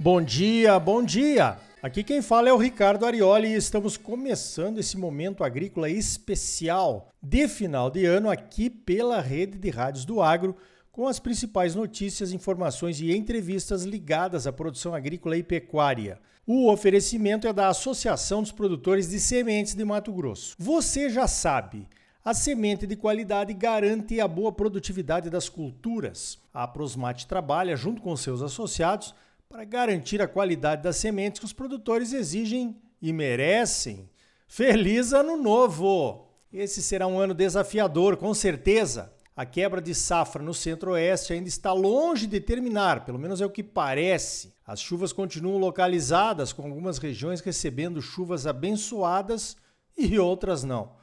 Bom dia, bom dia! Aqui quem fala é o Ricardo Arioli e estamos começando esse momento agrícola especial de final de ano aqui pela rede de rádios do Agro, com as principais notícias, informações e entrevistas ligadas à produção agrícola e pecuária. O oferecimento é da Associação dos Produtores de Sementes de Mato Grosso. Você já sabe, a semente de qualidade garante a boa produtividade das culturas. A Prosmate trabalha junto com seus associados para garantir a qualidade das sementes que os produtores exigem e merecem. Feliz Ano Novo! Esse será um ano desafiador, com certeza. A quebra de safra no centro-oeste ainda está longe de terminar, pelo menos é o que parece. As chuvas continuam localizadas, com algumas regiões recebendo chuvas abençoadas e outras não.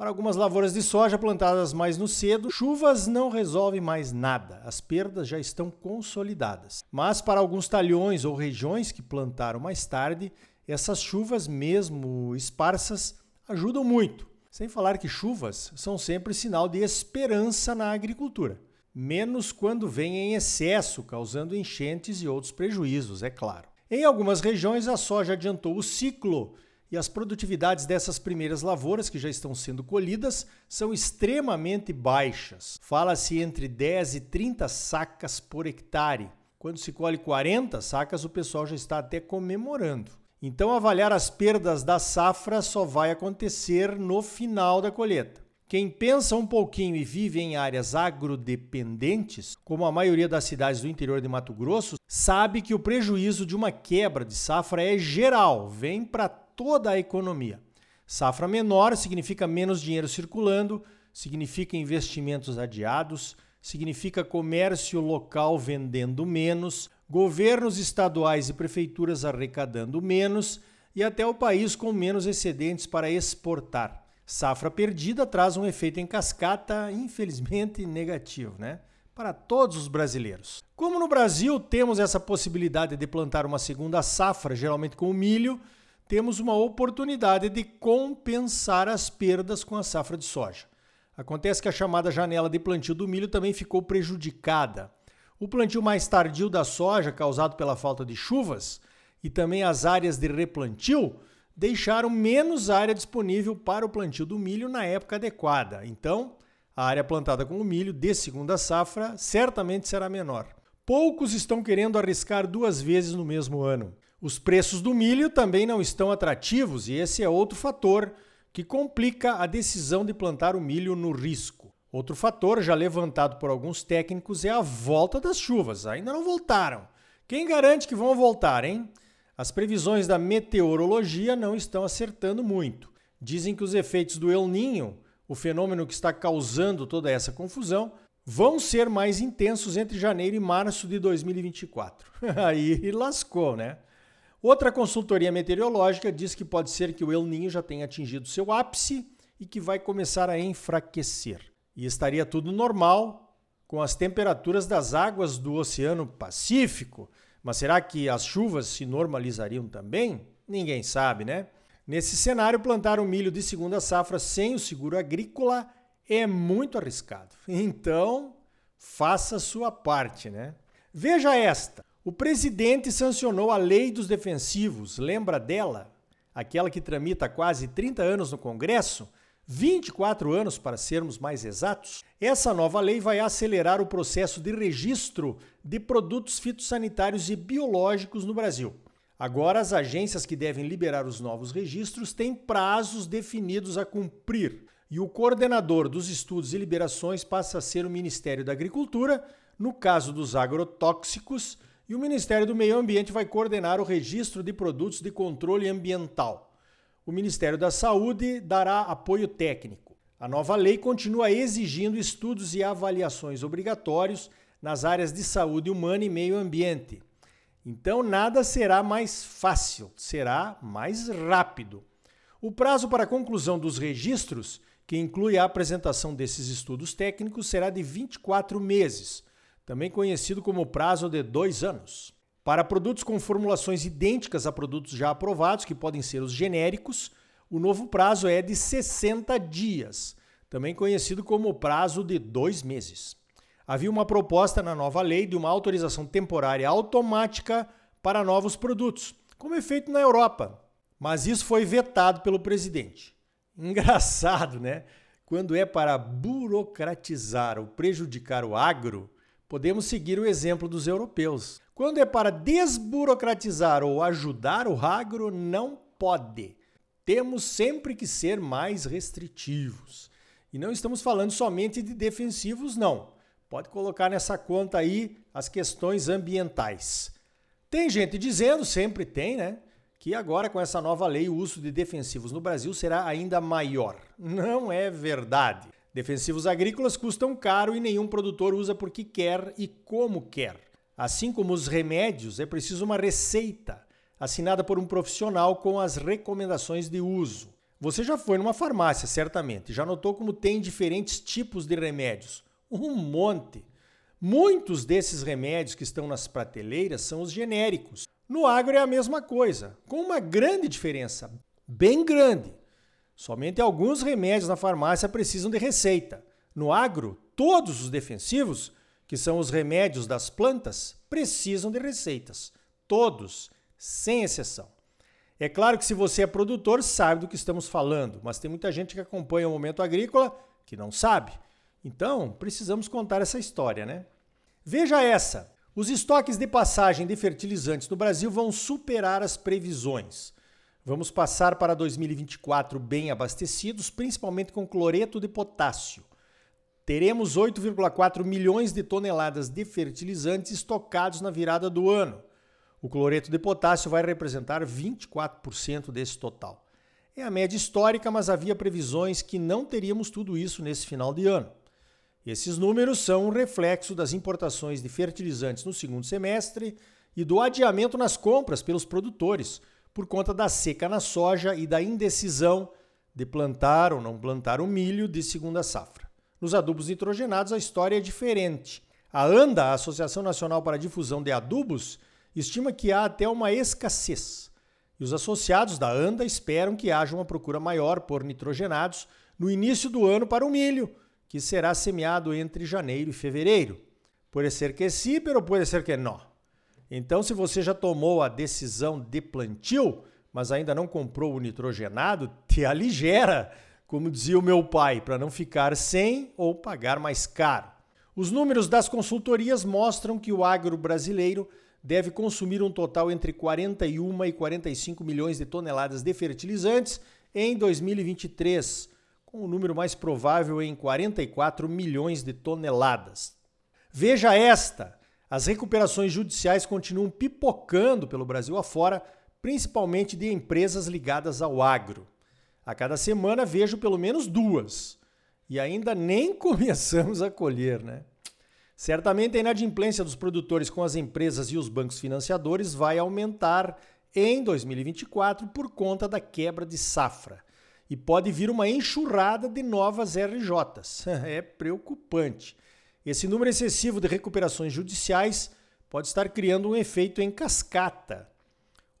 Para algumas lavouras de soja plantadas mais no cedo, chuvas não resolvem mais nada, as perdas já estão consolidadas. Mas para alguns talhões ou regiões que plantaram mais tarde, essas chuvas, mesmo esparsas, ajudam muito. Sem falar que chuvas são sempre sinal de esperança na agricultura. Menos quando vêm em excesso, causando enchentes e outros prejuízos, é claro. Em algumas regiões, a soja adiantou o ciclo e as produtividades dessas primeiras lavouras que já estão sendo colhidas são extremamente baixas. Fala-se entre 10 e 30 sacas por hectare. Quando se colhe 40 sacas, o pessoal já está até comemorando. Então, avaliar as perdas da safra só vai acontecer no final da colheita. Quem pensa um pouquinho e vive em áreas agrodependentes, como a maioria das cidades do interior de Mato Grosso, sabe que o prejuízo de uma quebra de safra é geral, vem para toda a economia. Safra menor significa menos dinheiro circulando, significa investimentos adiados, significa comércio local vendendo menos, governos estaduais e prefeituras arrecadando menos e até o país com menos excedentes para exportar. Safra perdida traz um efeito em cascata, infelizmente negativo, né? Para todos os brasileiros. Como no Brasil temos essa possibilidade de plantar uma segunda safra, geralmente com o milho, temos uma oportunidade de compensar as perdas com a safra de soja. Acontece que a chamada janela de plantio do milho também ficou prejudicada. O plantio mais tardio da soja, causado pela falta de chuvas, e também as áreas de replantio, deixaram menos área disponível para o plantio do milho na época adequada. Então, a área plantada com o milho de segunda safra certamente será menor. Poucos estão querendo arriscar duas vezes no mesmo ano. Os preços do milho também não estão atrativos e esse é outro fator que complica a decisão de plantar o milho no risco. Outro fator já levantado por alguns técnicos é a volta das chuvas. Ainda não voltaram. Quem garante que vão voltar, hein? As previsões da meteorologia não estão acertando muito. Dizem que os efeitos do El Ninho, o fenômeno que está causando toda essa confusão, vão ser mais intensos entre janeiro e março de 2024. Aí lascou, né? Outra consultoria meteorológica diz que pode ser que o El Ninho já tenha atingido seu ápice e que vai começar a enfraquecer. E estaria tudo normal com as temperaturas das águas do Oceano Pacífico. Mas será que as chuvas se normalizariam também? Ninguém sabe, né? Nesse cenário, plantar o milho de segunda safra sem o seguro agrícola é muito arriscado. Então, faça sua parte, né? Veja esta. O presidente sancionou a Lei dos Defensivos, lembra dela? Aquela que tramita quase 30 anos no Congresso, 24 anos para sermos mais exatos. Essa nova lei vai acelerar o processo de registro de produtos fitossanitários e biológicos no Brasil. Agora, as agências que devem liberar os novos registros têm prazos definidos a cumprir. E o coordenador dos estudos e liberações passa a ser o Ministério da Agricultura, no caso dos agrotóxicos e o Ministério do Meio Ambiente vai coordenar o registro de produtos de controle ambiental. O Ministério da Saúde dará apoio técnico. A nova lei continua exigindo estudos e avaliações obrigatórios nas áreas de saúde humana e meio ambiente. Então nada será mais fácil, será mais rápido. O prazo para a conclusão dos registros, que inclui a apresentação desses estudos técnicos, será de 24 meses também conhecido como prazo de dois anos. Para produtos com formulações idênticas a produtos já aprovados, que podem ser os genéricos, o novo prazo é de 60 dias, também conhecido como prazo de dois meses. Havia uma proposta na nova lei de uma autorização temporária automática para novos produtos, como é feito na Europa. Mas isso foi vetado pelo presidente. Engraçado, né? Quando é para burocratizar ou prejudicar o agro, podemos seguir o exemplo dos europeus. Quando é para desburocratizar ou ajudar o agro, não pode. Temos sempre que ser mais restritivos. E não estamos falando somente de defensivos, não. Pode colocar nessa conta aí as questões ambientais. Tem gente dizendo, sempre tem, né? Que agora com essa nova lei o uso de defensivos no Brasil será ainda maior. Não é verdade. Defensivos agrícolas custam caro e nenhum produtor usa porque quer e como quer. Assim como os remédios, é preciso uma receita assinada por um profissional com as recomendações de uso. Você já foi numa farmácia, certamente, já notou como tem diferentes tipos de remédios. Um monte. Muitos desses remédios que estão nas prateleiras são os genéricos. No agro é a mesma coisa, com uma grande diferença, bem grande. Somente alguns remédios na farmácia precisam de receita. No agro, todos os defensivos, que são os remédios das plantas, precisam de receitas. Todos, sem exceção. É claro que se você é produtor, sabe do que estamos falando, mas tem muita gente que acompanha o momento agrícola que não sabe. Então, precisamos contar essa história, né? Veja essa. Os estoques de passagem de fertilizantes no Brasil vão superar as previsões. Vamos passar para 2024 bem abastecidos, principalmente com cloreto de potássio. Teremos 8,4 milhões de toneladas de fertilizantes estocados na virada do ano. O cloreto de potássio vai representar 24% desse total. É a média histórica, mas havia previsões que não teríamos tudo isso nesse final de ano. Esses números são um reflexo das importações de fertilizantes no segundo semestre e do adiamento nas compras pelos produtores, por conta da seca na soja e da indecisão de plantar ou não plantar o milho de segunda safra. Nos adubos nitrogenados, a história é diferente. A ANDA, a Associação Nacional para a Difusão de Adubos, estima que há até uma escassez. E os associados da ANDA esperam que haja uma procura maior por nitrogenados no início do ano para o milho, que será semeado entre janeiro e fevereiro. Pode ser que sim, pero pode ser que não. Então, se você já tomou a decisão de plantio, mas ainda não comprou o nitrogenado, te aligera, como dizia o meu pai, para não ficar sem ou pagar mais caro. Os números das consultorias mostram que o agro brasileiro deve consumir um total entre 41 e 45 milhões de toneladas de fertilizantes em 2023, com o número mais provável em 44 milhões de toneladas. Veja esta: as recuperações judiciais continuam pipocando pelo Brasil afora, principalmente de empresas ligadas ao agro. A cada semana vejo pelo menos duas. E ainda nem começamos a colher, né? Certamente a inadimplência dos produtores com as empresas e os bancos financiadores vai aumentar em 2024 por conta da quebra de safra. E pode vir uma enxurrada de novas RJs. É preocupante. Esse número excessivo de recuperações judiciais pode estar criando um efeito em cascata.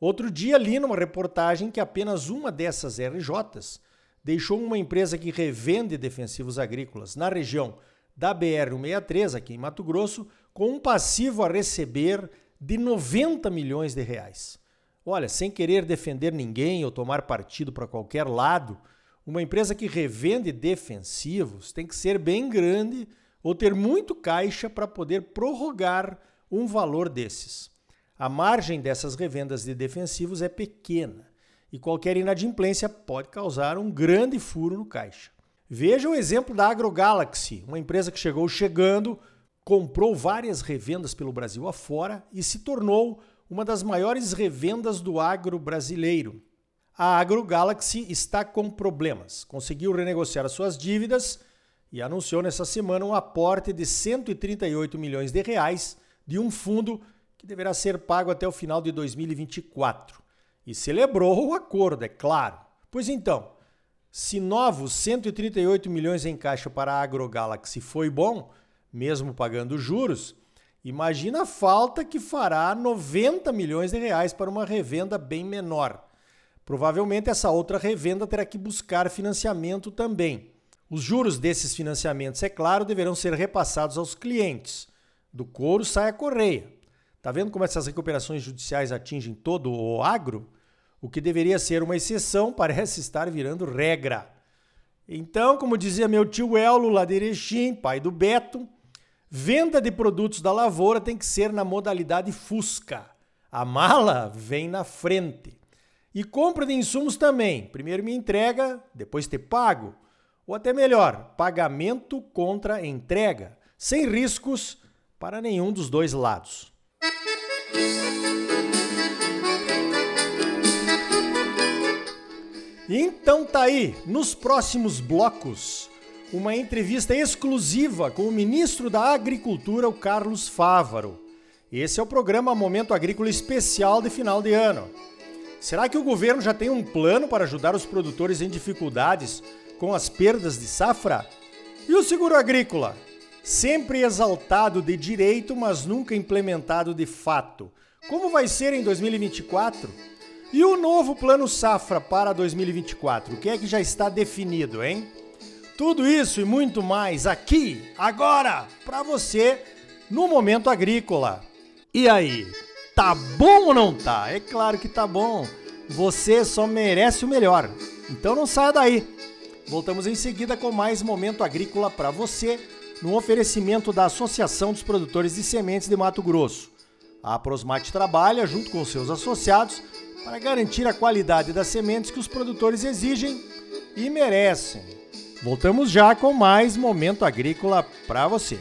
Outro dia li numa reportagem que apenas uma dessas RJs deixou uma empresa que revende defensivos agrícolas na região da BR-163, aqui em Mato Grosso, com um passivo a receber de 90 milhões de reais. Olha, sem querer defender ninguém ou tomar partido para qualquer lado, uma empresa que revende defensivos tem que ser bem grande ou ter muito caixa para poder prorrogar um valor desses. A margem dessas revendas de defensivos é pequena e qualquer inadimplência pode causar um grande furo no caixa. Veja o exemplo da AgroGalaxy, uma empresa que chegou chegando, comprou várias revendas pelo Brasil afora e se tornou uma das maiores revendas do agro brasileiro. A AgroGalaxy está com problemas. Conseguiu renegociar as suas dívidas e anunciou nessa semana um aporte de 138 milhões de reais de um fundo que deverá ser pago até o final de 2024. E celebrou o acordo, é claro. Pois então, se novos 138 milhões em caixa para a AgroGalaxy foi bom, mesmo pagando juros, imagina a falta que fará 90 milhões de reais para uma revenda bem menor. Provavelmente essa outra revenda terá que buscar financiamento também. Os juros desses financiamentos, é claro, deverão ser repassados aos clientes. Do couro sai a correia. Tá vendo como essas recuperações judiciais atingem todo o agro? O que deveria ser uma exceção parece estar virando regra. Então, como dizia meu tio Ello lá de Erechim, pai do Beto, venda de produtos da lavoura tem que ser na modalidade Fusca. A mala vem na frente. E compra de insumos também. Primeiro me entrega, depois te pago. Ou até melhor, pagamento contra entrega, sem riscos para nenhum dos dois lados. Então tá aí, nos próximos blocos, uma entrevista exclusiva com o ministro da Agricultura, o Carlos Fávaro. Esse é o programa Momento Agrícola Especial de final de ano. Será que o governo já tem um plano para ajudar os produtores em dificuldades com as perdas de safra? E o seguro agrícola? Sempre exaltado de direito, mas nunca implementado de fato. Como vai ser em 2024? E o novo plano safra para 2024? O que é que já está definido, hein? Tudo isso e muito mais aqui, agora, para você no Momento Agrícola. E aí, tá bom ou não tá? É claro que tá bom. Você só merece o melhor. Então não saia daí. Voltamos em seguida com mais Momento Agrícola para você, no oferecimento da Associação dos Produtores de Sementes de Mato Grosso. A Prosmate trabalha junto com seus associados para garantir a qualidade das sementes que os produtores exigem e merecem. Voltamos já com mais Momento Agrícola para você.